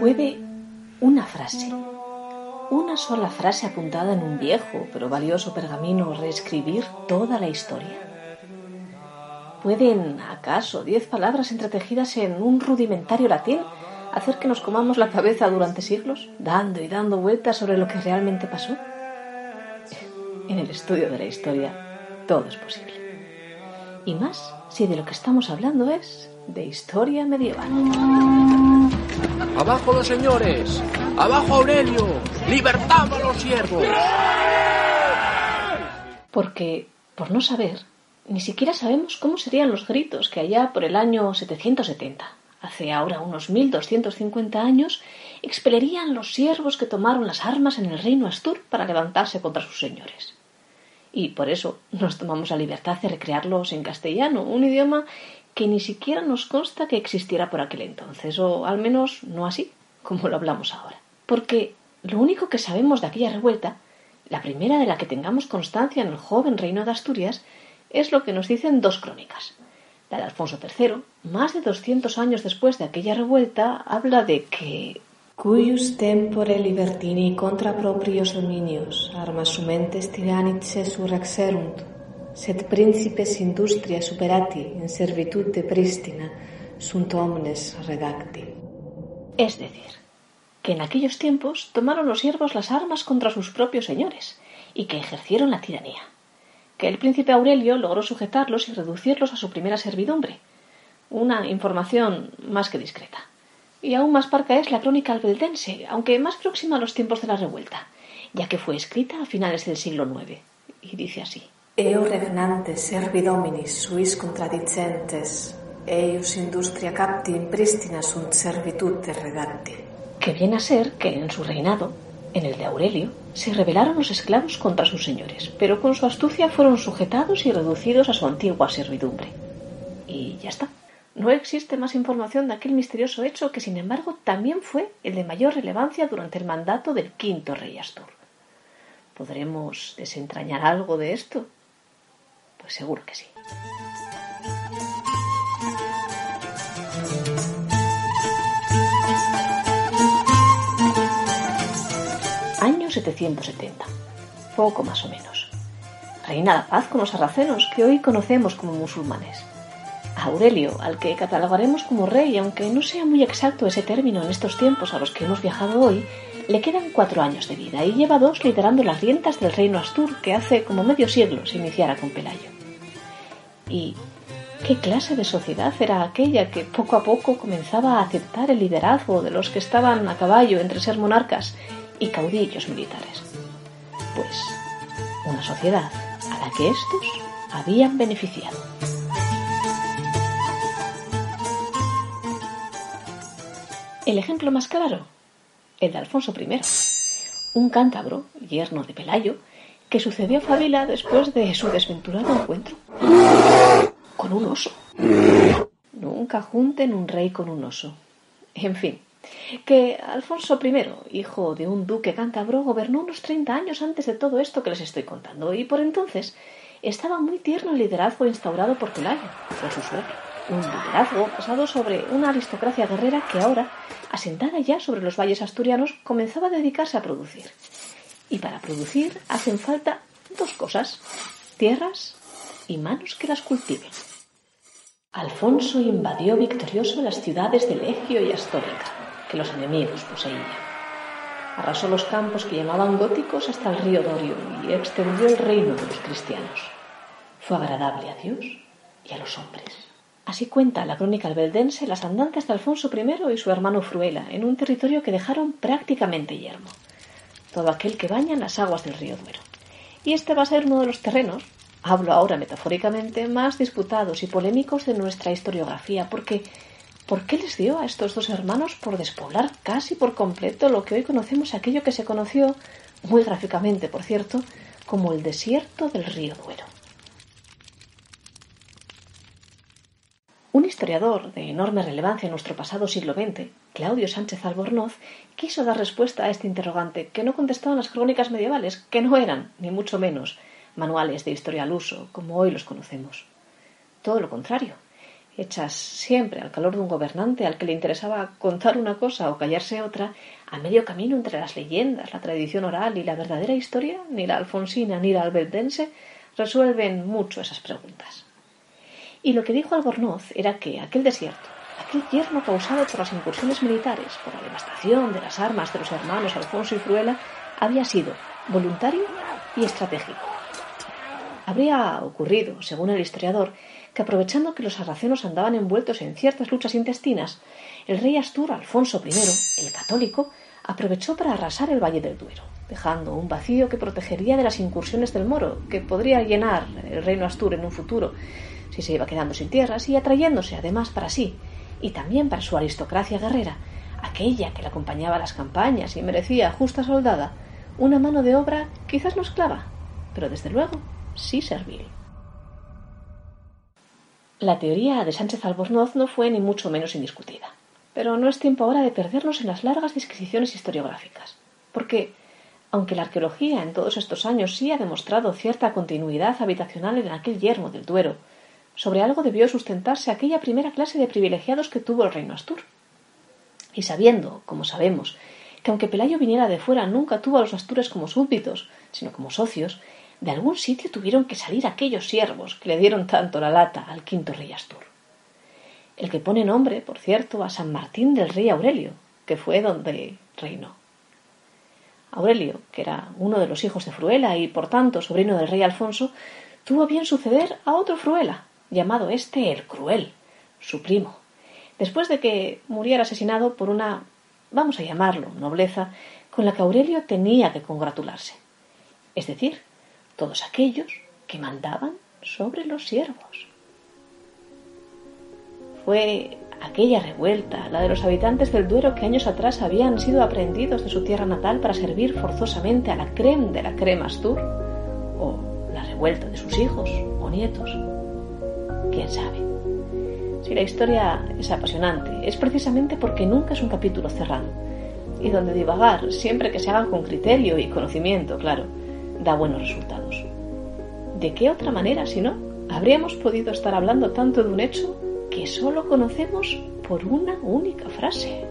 Puede una frase, una sola frase apuntada en un viejo pero valioso pergamino reescribir toda la historia. ¿Pueden acaso diez palabras entretejidas en un rudimentario latín hacer que nos comamos la cabeza durante siglos, dando y dando vueltas sobre lo que realmente pasó? En el estudio de la historia todo es posible. Y más si de lo que estamos hablando es de historia medieval. ¡Abajo los señores! ¡Abajo Aurelio! ¡Libertad a los siervos! Porque, por no saber, ni siquiera sabemos cómo serían los gritos que allá por el año 770, hace ahora unos 1250 años, expelerían los siervos que tomaron las armas en el reino Astur para levantarse contra sus señores. Y por eso nos tomamos la libertad de recrearlos en castellano, un idioma que ni siquiera nos consta que existiera por aquel entonces, o al menos no así, como lo hablamos ahora. Porque lo único que sabemos de aquella revuelta, la primera de la que tengamos constancia en el joven reino de Asturias, es lo que nos dicen dos crónicas. La de Alfonso III, más de doscientos años después de aquella revuelta, habla de que cuius tempore libertini contra proprios dominios armas sumentes tiranice surrexerunt, sed principes industria superati in servitude prístina sunt omnes redacti. Es decir, que en aquellos tiempos tomaron los siervos las armas contra sus propios señores y que ejercieron la tiranía que el príncipe Aurelio logró sujetarlos y reducirlos a su primera servidumbre. Una información más que discreta. Y aún más parca es la crónica albeldense, aunque más próxima a los tiempos de la revuelta, ya que fue escrita a finales del siglo IX. Y dice así. Eo regnantes servidominis suis contradicentes, eius industria capti in prístina sunt servitude redacti. Que viene a ser que en su reinado en el de Aurelio, se rebelaron los esclavos contra sus señores, pero con su astucia fueron sujetados y reducidos a su antigua servidumbre. Y ya está. No existe más información de aquel misterioso hecho que, sin embargo, también fue el de mayor relevancia durante el mandato del quinto rey Astur. ¿Podremos desentrañar algo de esto? Pues seguro que sí. Año 770. Poco más o menos. Reina la paz con los sarracenos que hoy conocemos como musulmanes. Aurelio, al que catalogaremos como rey, aunque no sea muy exacto ese término en estos tiempos a los que hemos viajado hoy, le quedan cuatro años de vida y lleva dos liderando las riendas del reino Astur que hace como medio siglo se iniciara con Pelayo. ¿Y qué clase de sociedad era aquella que poco a poco comenzaba a aceptar el liderazgo de los que estaban a caballo entre ser monarcas y caudillos militares. Pues una sociedad a la que estos habían beneficiado. El ejemplo más claro, el de Alfonso I, un cántabro, yerno de Pelayo, que sucedió a Fabila después de su desventurado encuentro con un oso. Nunca junten un rey con un oso. En fin, que Alfonso I, hijo de un duque cántabro, gobernó unos 30 años antes de todo esto que les estoy contando, y por entonces estaba muy tierno el liderazgo instaurado por Pelayo, por su suegro. Un liderazgo basado sobre una aristocracia guerrera que ahora, asentada ya sobre los valles asturianos, comenzaba a dedicarse a producir. Y para producir hacen falta dos cosas, tierras y manos que las cultiven. Alfonso invadió victorioso las ciudades de Legio y Astórica que los enemigos poseían. Arrasó los campos que llamaban góticos hasta el río Dorio y extendió el reino de los cristianos. Fue agradable a Dios y a los hombres. Así cuenta la crónica albeldense las andanzas de Alfonso I y su hermano Fruela en un territorio que dejaron prácticamente yermo, todo aquel que baña las aguas del río Duero. Y este va a ser uno de los terrenos, hablo ahora metafóricamente, más disputados y polémicos de nuestra historiografía, porque ¿Por qué les dio a estos dos hermanos por despoblar casi por completo lo que hoy conocemos, aquello que se conoció, muy gráficamente por cierto, como el desierto del río Duero? Un historiador de enorme relevancia en nuestro pasado siglo XX, Claudio Sánchez Albornoz, quiso dar respuesta a este interrogante que no contestaban las crónicas medievales, que no eran, ni mucho menos, manuales de historia al uso, como hoy los conocemos. Todo lo contrario, hechas siempre al calor de un gobernante al que le interesaba contar una cosa o callarse otra, a medio camino entre las leyendas, la tradición oral y la verdadera historia, ni la alfonsina ni la albeldense resuelven mucho esas preguntas. Y lo que dijo Albornoz era que aquel desierto, aquel yermo causado por las incursiones militares, por la devastación de las armas de los hermanos Alfonso y Fruela, había sido voluntario y estratégico. Habría ocurrido, según el historiador, que aprovechando que los sarracenos andaban envueltos en ciertas luchas intestinas, el rey Astur Alfonso I, el católico, aprovechó para arrasar el Valle del Duero, dejando un vacío que protegería de las incursiones del moro, que podría llenar el reino Astur en un futuro si se iba quedando sin tierras y atrayéndose además para sí y también para su aristocracia guerrera, aquella que le acompañaba a las campañas y merecía justa soldada, una mano de obra quizás no esclava, pero desde luego sí servil. La teoría de Sánchez Albornoz no fue ni mucho menos indiscutida. Pero no es tiempo ahora de perdernos en las largas disquisiciones historiográficas, porque, aunque la arqueología en todos estos años sí ha demostrado cierta continuidad habitacional en aquel yermo del Duero, sobre algo debió sustentarse aquella primera clase de privilegiados que tuvo el reino Astur. Y sabiendo, como sabemos, que aunque Pelayo viniera de fuera nunca tuvo a los Astures como súbditos, sino como socios, de algún sitio tuvieron que salir aquellos siervos que le dieron tanto la lata al quinto rey Astur. El que pone nombre, por cierto, a San Martín del rey Aurelio, que fue donde reinó. Aurelio, que era uno de los hijos de Fruela y por tanto sobrino del rey Alfonso, tuvo bien suceder a otro Fruela, llamado este el Cruel, su primo, después de que muriera asesinado por una, vamos a llamarlo, nobleza, con la que Aurelio tenía que congratularse. Es decir, todos aquellos que mandaban sobre los siervos. Fue aquella revuelta, la de los habitantes del Duero que años atrás habían sido aprendidos de su tierra natal para servir forzosamente a la creme de la crema Astur, o la revuelta de sus hijos o nietos. ¿Quién sabe? Si la historia es apasionante, es precisamente porque nunca es un capítulo cerrado, y donde divagar, siempre que se haga con criterio y conocimiento, claro, da buenos resultados. ¿De qué otra manera, si no, habríamos podido estar hablando tanto de un hecho que solo conocemos por una única frase?